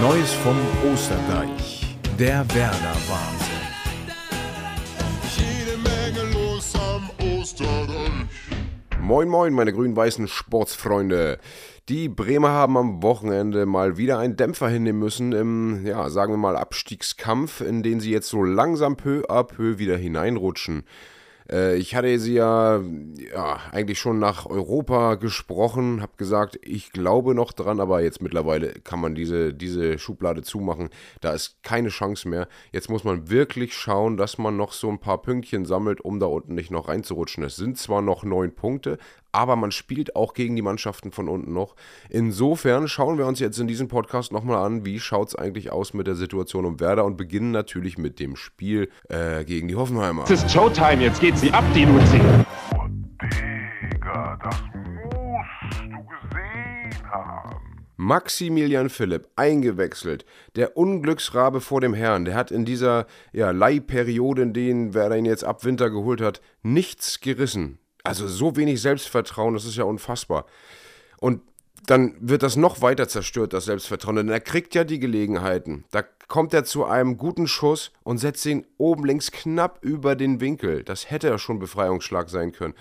Neues vom Osterdeich. Der Werder-Wahnsinn. Jede Menge los am Osterdeich. Moin moin, meine grün-weißen Sportsfreunde. Die Bremer haben am Wochenende mal wieder einen Dämpfer hinnehmen müssen im, ja, sagen wir mal, Abstiegskampf, in den sie jetzt so langsam peu à peu wieder hineinrutschen. Äh, ich hatte sie ja, ja eigentlich schon nach Europa gesprochen, habe gesagt, ich glaube noch dran, aber jetzt mittlerweile kann man diese, diese Schublade zumachen. Da ist keine Chance mehr. Jetzt muss man wirklich schauen, dass man noch so ein paar Pünktchen sammelt, um da unten nicht noch reinzurutschen. Es sind zwar noch neun Punkte, aber man spielt auch gegen die Mannschaften von unten noch. Insofern schauen wir uns jetzt in diesem Podcast nochmal an, wie schaut es eigentlich aus mit der Situation um Werder und beginnen natürlich mit dem Spiel äh, gegen die Hoffenheimer. Es ist Showtime, jetzt geht sie ab, die Luzi. Oh, Digga, das musst du gesehen haben. Maximilian Philipp eingewechselt. Der Unglücksrabe vor dem Herrn. Der hat in dieser ja, Leihperiode, in denen Werder ihn jetzt ab Winter geholt hat, nichts gerissen. Also so wenig Selbstvertrauen, das ist ja unfassbar. Und dann wird das noch weiter zerstört, das Selbstvertrauen. Denn er kriegt ja die Gelegenheiten. Da kommt er zu einem guten Schuss und setzt ihn oben links knapp über den Winkel. Das hätte ja schon Befreiungsschlag sein können.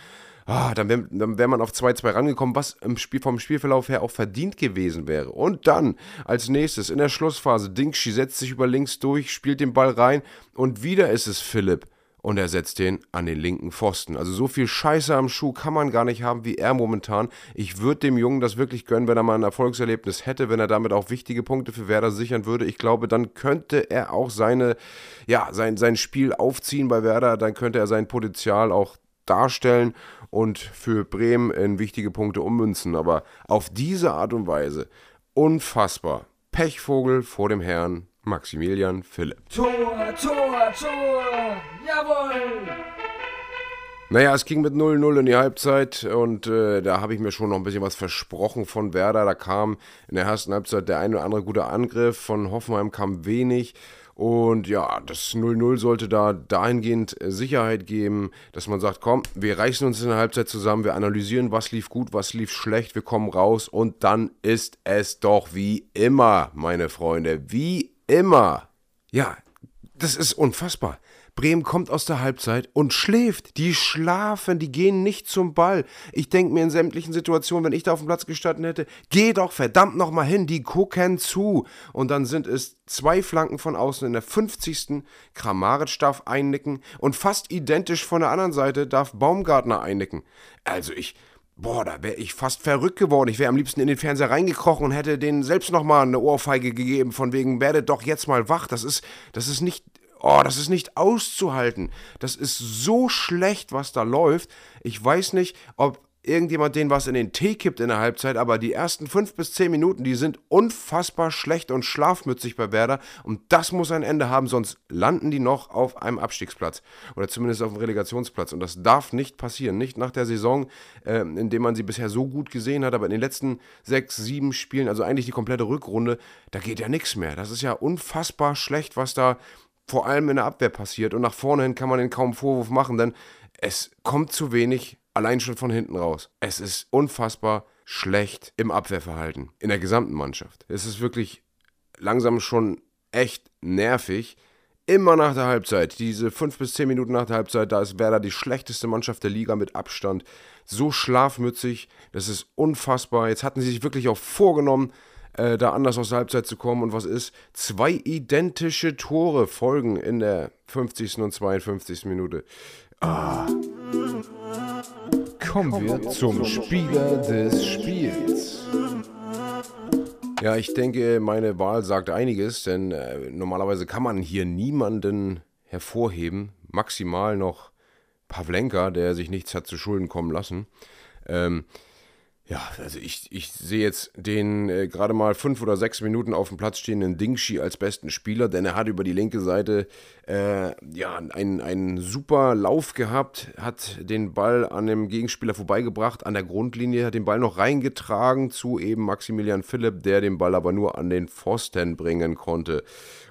Ah, dann wäre wär man auf 2-2 rangekommen, was Spiel, vom Spielverlauf her auch verdient gewesen wäre. Und dann als nächstes in der Schlussphase, Dingschi setzt sich über links durch, spielt den Ball rein und wieder ist es Philipp und er setzt den an den linken Pfosten. Also so viel Scheiße am Schuh kann man gar nicht haben wie er momentan. Ich würde dem Jungen das wirklich gönnen, wenn er mal ein Erfolgserlebnis hätte, wenn er damit auch wichtige Punkte für Werder sichern würde. Ich glaube, dann könnte er auch seine, ja, sein, sein Spiel aufziehen bei Werder, dann könnte er sein Potenzial auch darstellen und für Bremen in wichtige Punkte ummünzen. Aber auf diese Art und Weise unfassbar. Pechvogel vor dem Herrn Maximilian Philipp. Tor, Tor, Tor! Jawohl! Naja, es ging mit 0-0 in die Halbzeit und äh, da habe ich mir schon noch ein bisschen was versprochen von Werder. Da kam in der ersten Halbzeit der ein oder andere gute Angriff, von Hoffenheim kam wenig. Und ja, das 0-0 sollte da dahingehend äh, Sicherheit geben, dass man sagt, komm, wir reißen uns in der Halbzeit zusammen, wir analysieren, was lief gut, was lief schlecht, wir kommen raus und dann ist es doch wie immer, meine Freunde, wie immer. Ja, das ist unfassbar. Bremen kommt aus der Halbzeit und schläft. Die schlafen, die gehen nicht zum Ball. Ich denke mir in sämtlichen Situationen, wenn ich da auf dem Platz gestanden hätte, geh doch verdammt nochmal hin, die gucken zu. Und dann sind es zwei Flanken von außen in der 50. Kramaric darf einnicken und fast identisch von der anderen Seite darf Baumgartner einnicken. Also ich, Boah, da wäre ich fast verrückt geworden. Ich wäre am liebsten in den Fernseher reingekrochen und hätte denen selbst nochmal eine Ohrfeige gegeben, von wegen, werde doch jetzt mal wach. Das ist, das ist nicht, oh, das ist nicht auszuhalten. Das ist so schlecht, was da läuft. Ich weiß nicht, ob irgendjemand denen was in den Tee kippt in der Halbzeit, aber die ersten fünf bis zehn Minuten, die sind unfassbar schlecht und schlafmützig bei Werder und das muss ein Ende haben, sonst landen die noch auf einem Abstiegsplatz oder zumindest auf einem Relegationsplatz und das darf nicht passieren, nicht nach der Saison, äh, in der man sie bisher so gut gesehen hat, aber in den letzten sechs, sieben Spielen, also eigentlich die komplette Rückrunde, da geht ja nichts mehr. Das ist ja unfassbar schlecht, was da vor allem in der Abwehr passiert. Und nach vorne hin kann man den kaum Vorwurf machen, denn es kommt zu wenig, allein schon von hinten raus. Es ist unfassbar schlecht im Abwehrverhalten, in der gesamten Mannschaft. Es ist wirklich langsam schon echt nervig. Immer nach der Halbzeit, diese fünf bis zehn Minuten nach der Halbzeit, da ist Werder die schlechteste Mannschaft der Liga mit Abstand. So schlafmützig, das ist unfassbar. Jetzt hatten sie sich wirklich auch vorgenommen, äh, da anders aus der Halbzeit zu kommen. Und was ist? Zwei identische Tore folgen in der 50. und 52. Minute. Kommen wir zum Spieler des Spiels. Ja, ich denke, meine Wahl sagt einiges, denn äh, normalerweise kann man hier niemanden hervorheben. Maximal noch Pavlenka, der sich nichts hat zu Schulden kommen lassen. Ähm, ja, also ich, ich sehe jetzt den äh, gerade mal fünf oder sechs Minuten auf dem Platz stehenden Dingshi als besten Spieler, denn er hat über die linke Seite äh, ja, einen, einen super Lauf gehabt, hat den Ball an dem Gegenspieler vorbeigebracht, an der Grundlinie, hat den Ball noch reingetragen zu eben Maximilian Philipp, der den Ball aber nur an den Pfosten bringen konnte.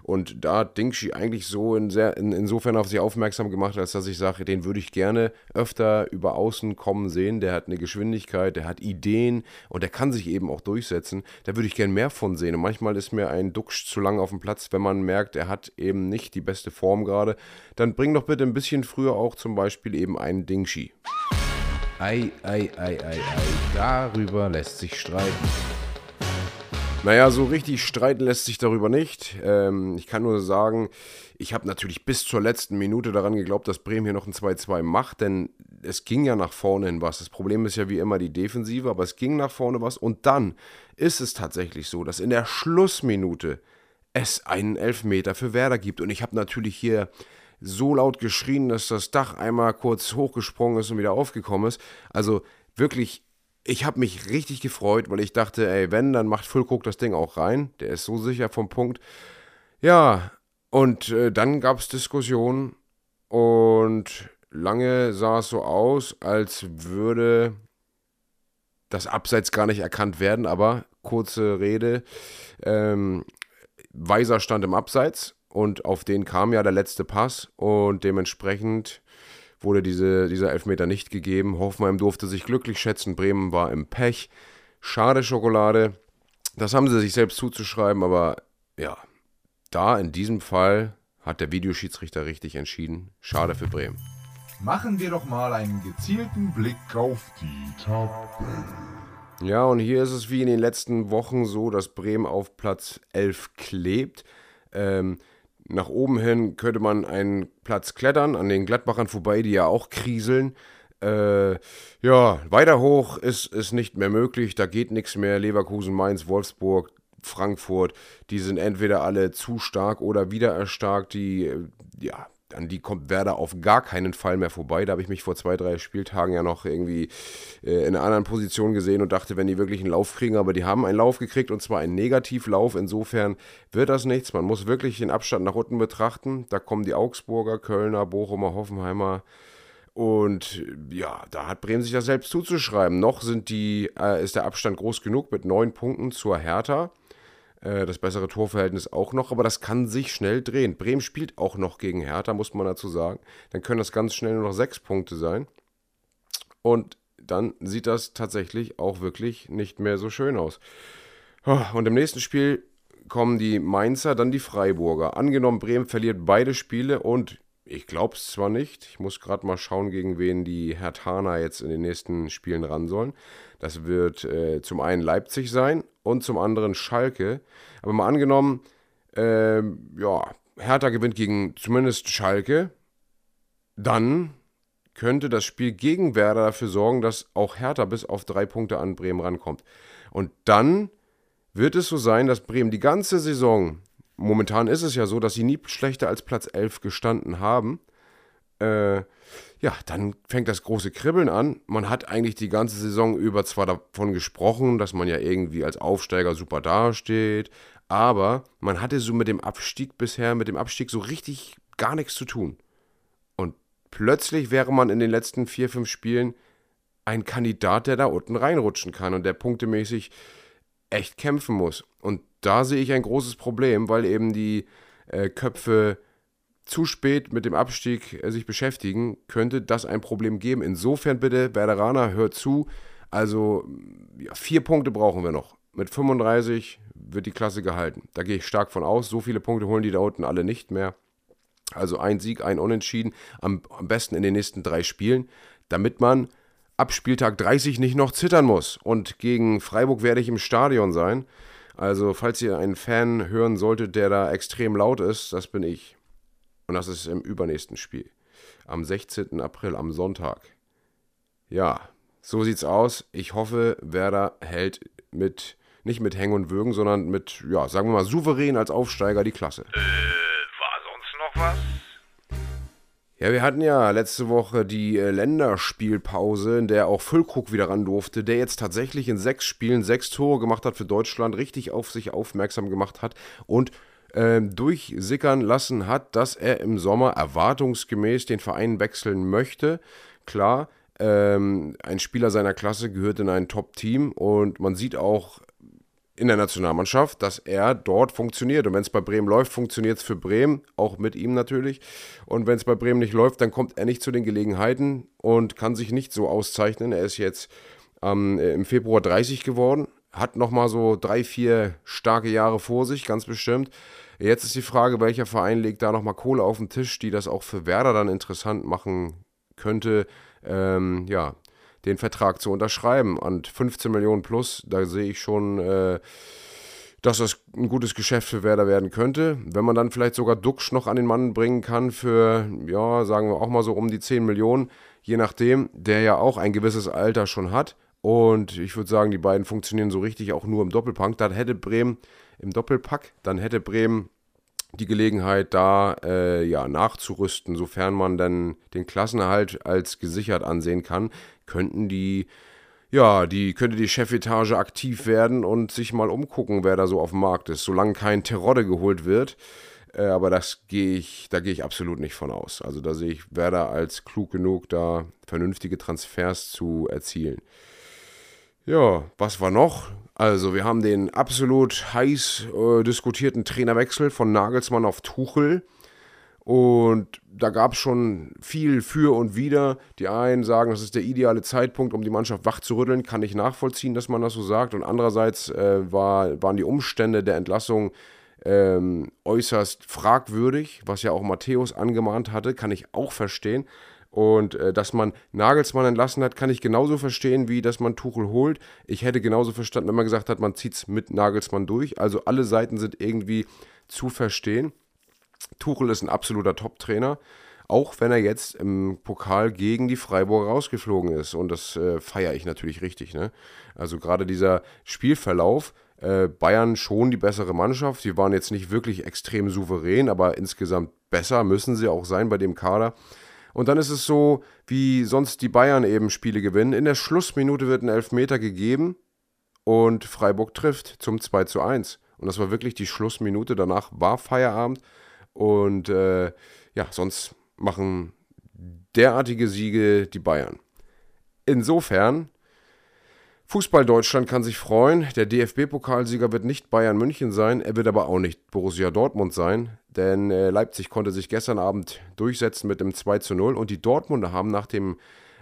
Und da hat Dingschi eigentlich so in sehr, in, insofern auf sich aufmerksam gemacht, als dass ich sage, den würde ich gerne öfter über Außen kommen sehen. Der hat eine Geschwindigkeit, der hat Ideen und der kann sich eben auch durchsetzen. Da würde ich gerne mehr von sehen. Und manchmal ist mir ein Duxch zu lang auf dem Platz, wenn man merkt, er hat eben nicht die beste Form gerade. Dann bring doch bitte ein bisschen früher auch zum Beispiel eben einen Dingschi. Ei, ei, ei, ei, ei, darüber lässt sich streiten. Naja, so richtig streiten lässt sich darüber nicht. Ähm, ich kann nur sagen, ich habe natürlich bis zur letzten Minute daran geglaubt, dass Bremen hier noch ein 2-2 macht, denn es ging ja nach vorne hin was. Das Problem ist ja wie immer die Defensive, aber es ging nach vorne was. Und dann ist es tatsächlich so, dass in der Schlussminute es einen Elfmeter für Werder gibt. Und ich habe natürlich hier so laut geschrien, dass das Dach einmal kurz hochgesprungen ist und wieder aufgekommen ist. Also wirklich, ich habe mich richtig gefreut, weil ich dachte, ey, wenn, dann macht Füllkrug das Ding auch rein. Der ist so sicher vom Punkt. Ja, und äh, dann gab es Diskussionen und lange sah es so aus, als würde das Abseits gar nicht erkannt werden, aber kurze Rede. Ähm, Weiser stand im Abseits und auf den kam ja der letzte Pass und dementsprechend wurde diese, dieser Elfmeter nicht gegeben. Hoffenheim durfte sich glücklich schätzen, Bremen war im Pech. Schade Schokolade. Das haben sie sich selbst zuzuschreiben, aber ja, da in diesem Fall hat der Videoschiedsrichter richtig entschieden. Schade für Bremen. Machen wir doch mal einen gezielten Blick auf die Tabelle. Ja, und hier ist es wie in den letzten Wochen so, dass Bremen auf Platz 11 klebt. Ähm, nach oben hin könnte man einen Platz klettern, an den Gladbachern vorbei, die ja auch kriseln. Äh, ja, weiter hoch ist, ist nicht mehr möglich, da geht nichts mehr. Leverkusen, Mainz, Wolfsburg, Frankfurt, die sind entweder alle zu stark oder wieder erstarkt. Die, äh, ja, an die kommt Werder auf gar keinen Fall mehr vorbei. Da habe ich mich vor zwei, drei Spieltagen ja noch irgendwie äh, in einer anderen Position gesehen und dachte, wenn die wirklich einen Lauf kriegen, aber die haben einen Lauf gekriegt und zwar einen Negativlauf. Insofern wird das nichts. Man muss wirklich den Abstand nach unten betrachten. Da kommen die Augsburger, Kölner, Bochumer, Hoffenheimer. Und ja, da hat Bremen sich das selbst zuzuschreiben. Noch sind die, äh, ist der Abstand groß genug mit neun Punkten zur Hertha. Äh, das bessere Torverhältnis auch noch, aber das kann sich schnell drehen. Bremen spielt auch noch gegen Hertha, muss man dazu sagen. Dann können das ganz schnell nur noch sechs Punkte sein. Und dann sieht das tatsächlich auch wirklich nicht mehr so schön aus. Und im nächsten Spiel kommen die Mainzer, dann die Freiburger. Angenommen, Bremen verliert beide Spiele und ich glaube es zwar nicht, ich muss gerade mal schauen, gegen wen die Herthaner jetzt in den nächsten Spielen ran sollen. Das wird äh, zum einen Leipzig sein und zum anderen Schalke. Aber mal angenommen, äh, ja, Hertha gewinnt gegen zumindest Schalke, dann könnte das Spiel gegen Werder dafür sorgen, dass auch Hertha bis auf drei Punkte an Bremen rankommt. Und dann wird es so sein, dass Bremen die ganze Saison momentan ist es ja so, dass sie nie schlechter als Platz 11 gestanden haben. Äh, ja, dann fängt das große Kribbeln an. Man hat eigentlich die ganze Saison über zwar davon gesprochen, dass man ja irgendwie als Aufsteiger super dasteht, aber man hatte so mit dem Abstieg bisher, mit dem Abstieg so richtig gar nichts zu tun. Und plötzlich wäre man in den letzten vier, fünf Spielen ein Kandidat, der da unten reinrutschen kann und der punktemäßig echt kämpfen muss. Und da sehe ich ein großes Problem, weil eben die äh, Köpfe zu spät mit dem Abstieg äh, sich beschäftigen, könnte das ein Problem geben. Insofern bitte, Werderaner, hört zu. Also ja, vier Punkte brauchen wir noch. Mit 35 wird die Klasse gehalten. Da gehe ich stark von aus. So viele Punkte holen die da unten alle nicht mehr. Also ein Sieg, ein Unentschieden, am, am besten in den nächsten drei Spielen, damit man ab Spieltag 30 nicht noch zittern muss. Und gegen Freiburg werde ich im Stadion sein. Also, falls ihr einen Fan hören solltet, der da extrem laut ist, das bin ich. Und das ist im übernächsten Spiel. Am 16. April, am Sonntag. Ja, so sieht's aus. Ich hoffe, Werder hält mit, nicht mit Hängen und Würgen, sondern mit, ja, sagen wir mal, souverän als Aufsteiger die Klasse. Äh, war sonst noch was? Ja, wir hatten ja letzte Woche die äh, Länderspielpause, in der auch Füllkrug wieder ran durfte, der jetzt tatsächlich in sechs Spielen sechs Tore gemacht hat für Deutschland, richtig auf sich aufmerksam gemacht hat und äh, durchsickern lassen hat, dass er im Sommer erwartungsgemäß den Verein wechseln möchte. Klar, ähm, ein Spieler seiner Klasse gehört in ein Top-Team und man sieht auch in der Nationalmannschaft, dass er dort funktioniert. Und wenn es bei Bremen läuft, funktioniert es für Bremen, auch mit ihm natürlich. Und wenn es bei Bremen nicht läuft, dann kommt er nicht zu den Gelegenheiten und kann sich nicht so auszeichnen. Er ist jetzt ähm, im Februar 30 geworden, hat nochmal so drei, vier starke Jahre vor sich, ganz bestimmt. Jetzt ist die Frage, welcher Verein legt da nochmal Kohle auf den Tisch, die das auch für Werder dann interessant machen könnte. Ähm, ja, den Vertrag zu unterschreiben. Und 15 Millionen plus, da sehe ich schon, äh, dass das ein gutes Geschäft für Werder werden könnte. Wenn man dann vielleicht sogar Duxch noch an den Mann bringen kann für, ja, sagen wir auch mal so um die 10 Millionen, je nachdem, der ja auch ein gewisses Alter schon hat. Und ich würde sagen, die beiden funktionieren so richtig auch nur im Doppelpack. Dann hätte Bremen im Doppelpack, dann hätte Bremen die Gelegenheit, da äh, ja, nachzurüsten, sofern man dann den Klassenerhalt als gesichert ansehen kann, könnten die, ja, die könnte die Chefetage aktiv werden und sich mal umgucken, wer da so auf dem Markt ist, solange kein Terodde geholt wird. Äh, aber das gehe ich, da gehe ich absolut nicht von aus. Also da sehe ich Werder als klug genug, da vernünftige Transfers zu erzielen. Ja, was war noch? Also, wir haben den absolut heiß äh, diskutierten Trainerwechsel von Nagelsmann auf Tuchel. Und da gab es schon viel für und wider. Die einen sagen, das ist der ideale Zeitpunkt, um die Mannschaft wach zu rütteln. Kann ich nachvollziehen, dass man das so sagt. Und andererseits äh, war, waren die Umstände der Entlassung ähm, äußerst fragwürdig, was ja auch Matthäus angemahnt hatte. Kann ich auch verstehen. Und äh, dass man Nagelsmann entlassen hat, kann ich genauso verstehen, wie dass man Tuchel holt. Ich hätte genauso verstanden, wenn man gesagt hat, man zieht es mit Nagelsmann durch. Also alle Seiten sind irgendwie zu verstehen. Tuchel ist ein absoluter Top-Trainer, auch wenn er jetzt im Pokal gegen die Freiburger rausgeflogen ist. Und das äh, feiere ich natürlich richtig. Ne? Also gerade dieser Spielverlauf, äh, Bayern schon die bessere Mannschaft. Die waren jetzt nicht wirklich extrem souverän, aber insgesamt besser müssen sie auch sein bei dem Kader. Und dann ist es so, wie sonst die Bayern eben Spiele gewinnen. In der Schlussminute wird ein Elfmeter gegeben und Freiburg trifft zum 2 zu 1. Und das war wirklich die Schlussminute. Danach war Feierabend. Und äh, ja, sonst machen derartige Siege die Bayern. Insofern Fußball Deutschland kann sich freuen. Der DFB-Pokalsieger wird nicht Bayern München sein, er wird aber auch nicht Borussia Dortmund sein, denn äh, Leipzig konnte sich gestern Abend durchsetzen mit dem 2 zu 0 und die Dortmunder haben nach dem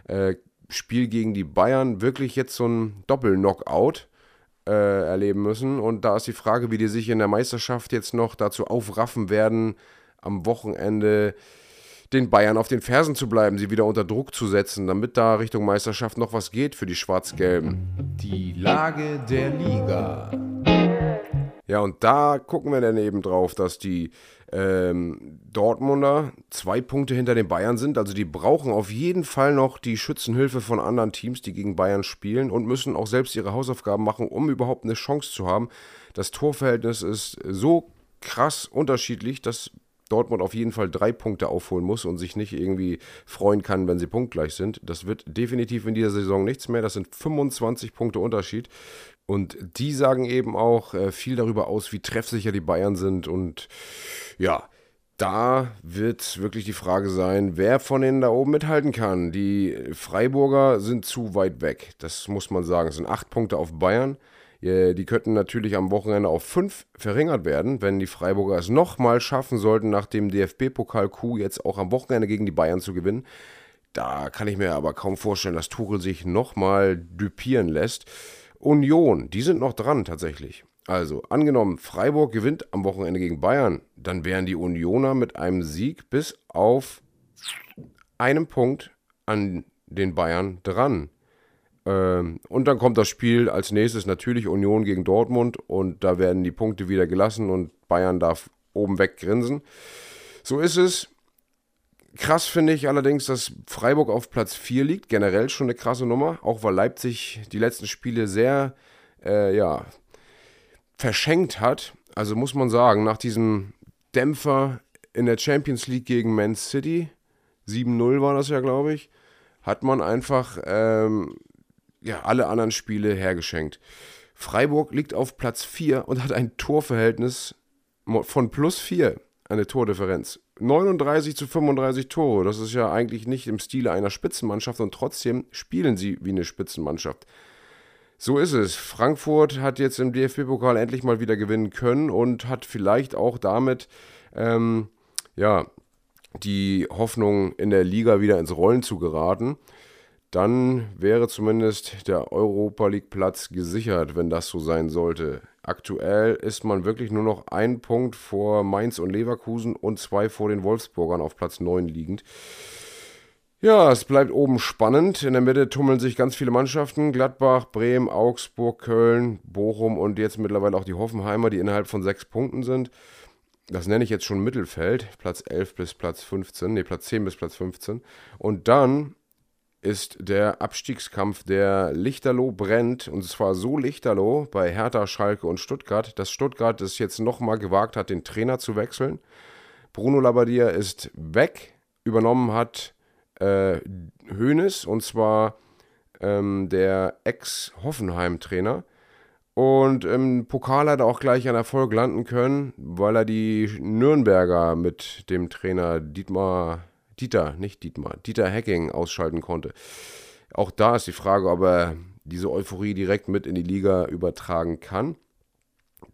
äh, Spiel gegen die Bayern wirklich jetzt so ein Doppel-Knockout äh, erleben müssen. Und da ist die Frage, wie die sich in der Meisterschaft jetzt noch dazu aufraffen werden, am Wochenende den Bayern auf den Fersen zu bleiben, sie wieder unter Druck zu setzen, damit da Richtung Meisterschaft noch was geht für die Schwarz-Gelben. Die Lage der Liga. Ja, und da gucken wir dann eben drauf, dass die ähm, Dortmunder zwei Punkte hinter den Bayern sind. Also die brauchen auf jeden Fall noch die Schützenhilfe von anderen Teams, die gegen Bayern spielen und müssen auch selbst ihre Hausaufgaben machen, um überhaupt eine Chance zu haben. Das Torverhältnis ist so krass unterschiedlich, dass Dortmund auf jeden Fall drei Punkte aufholen muss und sich nicht irgendwie freuen kann, wenn sie punktgleich sind. Das wird definitiv in dieser Saison nichts mehr. Das sind 25 Punkte Unterschied. Und die sagen eben auch äh, viel darüber aus, wie treffsicher die Bayern sind. Und ja, da wird wirklich die Frage sein, wer von denen da oben mithalten kann. Die Freiburger sind zu weit weg. Das muss man sagen. Es sind acht Punkte auf Bayern. Die könnten natürlich am Wochenende auf fünf verringert werden, wenn die Freiburger es nochmal schaffen sollten, nach dem DFB-Pokal-Coup jetzt auch am Wochenende gegen die Bayern zu gewinnen. Da kann ich mir aber kaum vorstellen, dass Tuchel sich nochmal düpieren lässt. Union, die sind noch dran tatsächlich. Also, angenommen, Freiburg gewinnt am Wochenende gegen Bayern, dann wären die Unioner mit einem Sieg bis auf einem Punkt an den Bayern dran. Ähm, und dann kommt das Spiel als nächstes natürlich Union gegen Dortmund und da werden die Punkte wieder gelassen und Bayern darf oben weg grinsen. So ist es. Krass finde ich allerdings, dass Freiburg auf Platz 4 liegt. Generell schon eine krasse Nummer, auch weil Leipzig die letzten Spiele sehr, äh, ja, verschenkt hat. Also muss man sagen, nach diesem Dämpfer in der Champions League gegen Man City, 7-0 war das ja, glaube ich, hat man einfach ähm, ja, alle anderen Spiele hergeschenkt. Freiburg liegt auf Platz 4 und hat ein Torverhältnis von plus 4, eine Tordifferenz. 39 zu 35 Tore, das ist ja eigentlich nicht im Stile einer Spitzenmannschaft und trotzdem spielen sie wie eine Spitzenmannschaft. So ist es. Frankfurt hat jetzt im DFB-Pokal endlich mal wieder gewinnen können und hat vielleicht auch damit ähm, ja, die Hoffnung in der Liga wieder ins Rollen zu geraten. Dann wäre zumindest der Europa League Platz gesichert, wenn das so sein sollte. Aktuell ist man wirklich nur noch ein Punkt vor Mainz und Leverkusen und zwei vor den Wolfsburgern auf Platz 9 liegend. Ja, es bleibt oben spannend. In der Mitte tummeln sich ganz viele Mannschaften. Gladbach, Bremen, Augsburg, Köln, Bochum und jetzt mittlerweile auch die Hoffenheimer, die innerhalb von sechs Punkten sind. Das nenne ich jetzt schon Mittelfeld. Platz 11 bis Platz 15. Ne, Platz 10 bis Platz 15. Und dann ist der Abstiegskampf, der Lichterloh brennt. Und zwar so Lichterloh bei Hertha, Schalke und Stuttgart, dass Stuttgart es jetzt nochmal gewagt hat, den Trainer zu wechseln. Bruno Labbadia ist weg. Übernommen hat äh, Hoeneß, und zwar ähm, der Ex-Hoffenheim-Trainer. Und im Pokal hat er auch gleich einen Erfolg landen können, weil er die Nürnberger mit dem Trainer Dietmar, Dieter, nicht Dietmar, Dieter Hecking ausschalten konnte. Auch da ist die Frage, ob er diese Euphorie direkt mit in die Liga übertragen kann.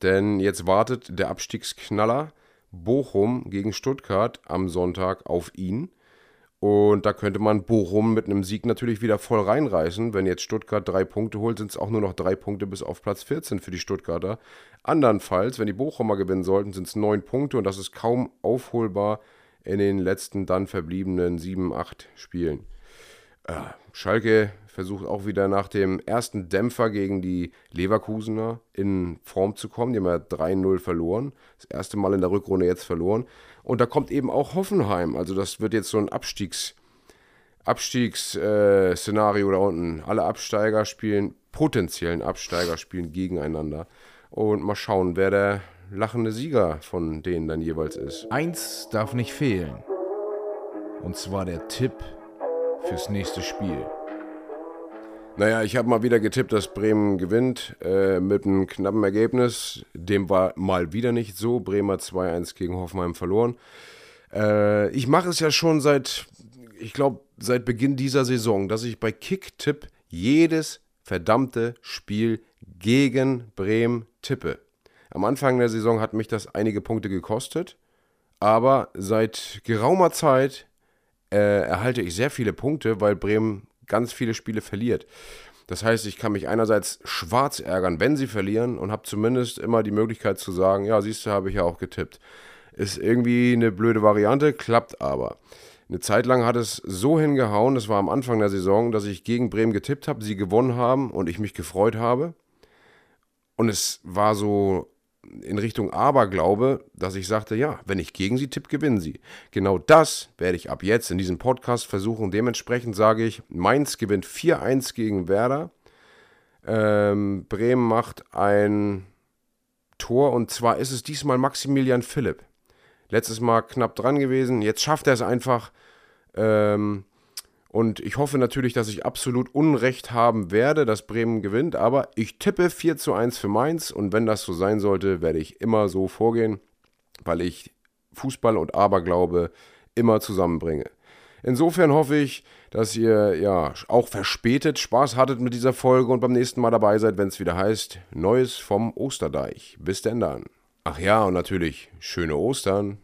Denn jetzt wartet der Abstiegsknaller Bochum gegen Stuttgart am Sonntag auf ihn. Und da könnte man Bochum mit einem Sieg natürlich wieder voll reinreißen. Wenn jetzt Stuttgart drei Punkte holt, sind es auch nur noch drei Punkte bis auf Platz 14 für die Stuttgarter. Andernfalls, wenn die Bochumer gewinnen sollten, sind es neun Punkte und das ist kaum aufholbar in den letzten dann verbliebenen sieben, acht Spielen. Äh, Schalke versucht auch wieder nach dem ersten Dämpfer gegen die Leverkusener in Form zu kommen. Die haben ja 3-0 verloren. Das erste Mal in der Rückrunde jetzt verloren. Und da kommt eben auch Hoffenheim. Also das wird jetzt so ein Abstiegs, Abstiegsszenario äh, da unten. Alle Absteiger spielen, potenziellen Absteiger spielen gegeneinander. Und mal schauen, wer der lachende Sieger von denen dann jeweils ist. Eins darf nicht fehlen. Und zwar der Tipp fürs nächste Spiel. Naja, ich habe mal wieder getippt, dass Bremen gewinnt äh, mit einem knappen Ergebnis. Dem war mal wieder nicht so. Bremer 2-1 gegen Hoffenheim verloren. Äh, ich mache es ja schon seit, ich glaube, seit Beginn dieser Saison, dass ich bei Kick-Tipp jedes verdammte Spiel gegen Bremen tippe. Am Anfang der Saison hat mich das einige Punkte gekostet, aber seit geraumer Zeit äh, erhalte ich sehr viele Punkte, weil Bremen ganz viele Spiele verliert. Das heißt, ich kann mich einerseits schwarz ärgern, wenn sie verlieren und habe zumindest immer die Möglichkeit zu sagen, ja, siehst du, habe ich ja auch getippt. Ist irgendwie eine blöde Variante, klappt aber. Eine Zeit lang hat es so hingehauen, das war am Anfang der Saison, dass ich gegen Bremen getippt habe, sie gewonnen haben und ich mich gefreut habe. Und es war so in Richtung Aberglaube, dass ich sagte, ja, wenn ich gegen sie tippe, gewinnen sie. Genau das werde ich ab jetzt in diesem Podcast versuchen. Dementsprechend sage ich, Mainz gewinnt 4-1 gegen Werder. Ähm, Bremen macht ein Tor und zwar ist es diesmal Maximilian Philipp. Letztes Mal knapp dran gewesen, jetzt schafft er es einfach. Ähm, und ich hoffe natürlich, dass ich absolut Unrecht haben werde, dass Bremen gewinnt. Aber ich tippe 4 zu 1 für Mainz. Und wenn das so sein sollte, werde ich immer so vorgehen, weil ich Fußball und Aberglaube immer zusammenbringe. Insofern hoffe ich, dass ihr ja auch verspätet Spaß hattet mit dieser Folge und beim nächsten Mal dabei seid, wenn es wieder heißt Neues vom Osterdeich. Bis denn dann. Ach ja, und natürlich schöne Ostern.